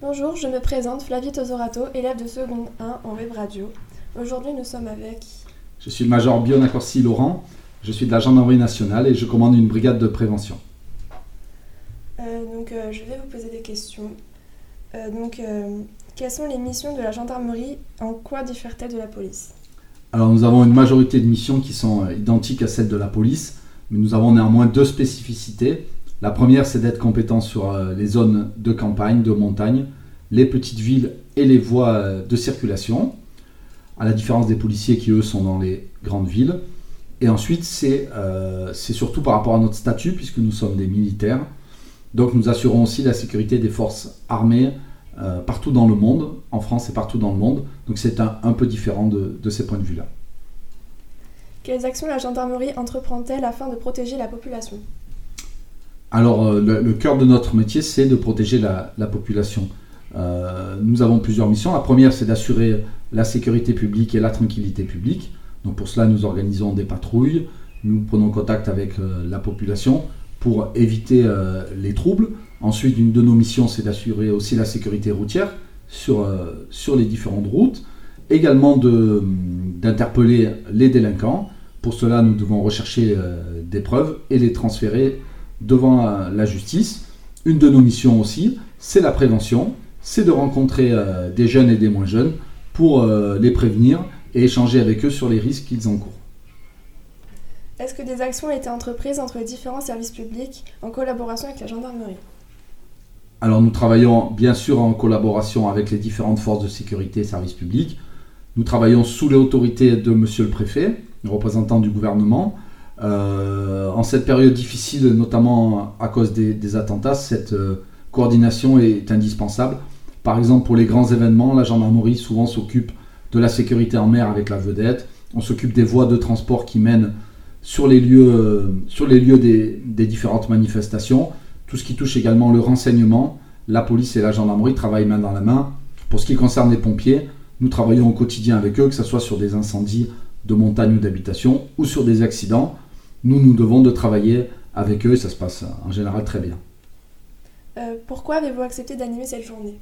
Bonjour, je me présente Flavie Tosorato, élève de seconde 1 en web radio. Aujourd'hui, nous sommes avec. Je suis le major Bion Corsi Laurent, je suis de la gendarmerie nationale et je commande une brigade de prévention. Euh, donc, euh, je vais vous poser des questions. Euh, donc, quelles sont les missions de la gendarmerie? En quoi diffèrent-elles de la police? Alors nous avons une majorité de missions qui sont identiques à celles de la police, mais nous avons néanmoins deux spécificités. La première, c'est d'être compétent sur euh, les zones de campagne, de montagne, les petites villes et les voies euh, de circulation, à la différence des policiers qui, eux, sont dans les grandes villes. Et ensuite, c'est euh, c'est surtout par rapport à notre statut, puisque nous sommes des militaires. Donc nous assurons aussi la sécurité des forces armées partout dans le monde, en France et partout dans le monde. Donc c'est un, peu différent de ces points de vue-là. Quelles actions la gendarmerie entreprend-elle afin de protéger la population? Alors, euh, le, cœur de notre métier, c'est de protéger la, la population. Euh, nous avons plusieurs missions. La première, c'est d'assurer la sécurité publique et la tranquillité publique. Donc, pour cela, nous organisons des patrouilles. Nous prenons contact avec euh, la population pour éviter les troubles. Ensuite, une de nos missions, c'est d'assurer aussi la sécurité routière sur, sur les différentes routes. Également d'interpeller les délinquants. Pour cela, nous devons rechercher des preuves et les transférer devant euh, la justice. Une de nos missions aussi, c'est la prévention, c'est de rencontrer euh, des jeunes et des moins jeunes pour euh, les prévenir et échanger avec eux sur les risques qu'ils encourent. Est-ce que des actions ont été entreprises entre les différents services publics en collaboration avec la gendarmerie? Alors nous travaillons bien sûr en collaboration avec les différentes forces de sécurité et services publics. Nous travaillons sous l'autorité de Monsieur le Préfet, représentant du gouvernement. Euh, en cette période difficile, notamment à cause des, attentats, cette euh, coordination est indispensable. Par exemple, pour les grands événements, la gendarmerie souvent s'occupe de la sécurité en mer avec la vedette. On s'occupe des voies de transport qui mènent sur les lieux, euh, sur les lieux des, des différentes manifestations. Tout ce qui touche également le renseignement, la police et la gendarmerie travaillent main dans la main. Pour ce qui concerne les pompiers, nous travaillons au quotidien avec eux, que ce soit sur des incendies de montagne ou d'habitation ou sur des accidents. Nous, nous devons de travailler avec eux et ça se passe en général très bien. Euh, Pourquoi avez-vous accepté d'animer cette journée?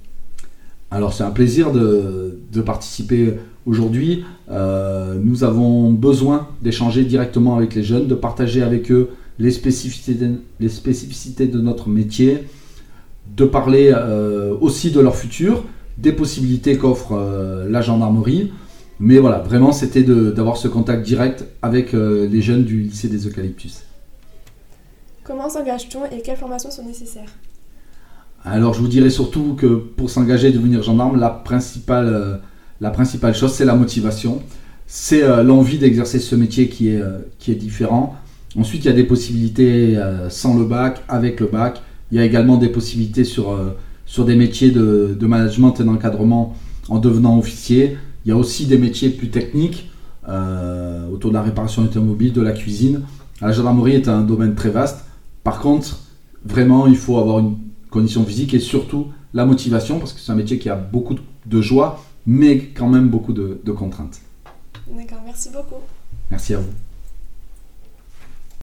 Alors c'est un plaisir de, de participer aujourd'hui. Euh, nous avons besoin d'échanger directement avec les jeunes, de partager avec eux les spécificités de, les spécificités de notre métier, de parler euh, aussi de leur futur, des possibilités qu'offre la gendarmerie. Mais voilà, vraiment c'était d'avoir ce contact direct avec euh, les jeunes du lycée des Eucalyptus. Comment s'engage-t-on et quelles formations sont nécessaires? Alors je vous dirais surtout que pour s'engager et devenir gendarme, la principale, euh, la principale chose c'est la motivation. C'est euh, l'envie d'exercer ce métier qui est, qui est différent. Ensuite il y a des possibilités sans le bac, avec le bac. Il y a également des possibilités sur, sur des métiers de, de management et d'encadrement en devenant officier. Il y a aussi des métiers plus techniques euh, autour de la réparation automobile, de la cuisine. La gendarmerie est un domaine très vaste. Par contre, vraiment, il faut avoir une condition physique et surtout la motivation parce que c'est un métier qui a beaucoup de joie mais quand même beaucoup de, de contraintes. D'accord, merci beaucoup. Merci à vous.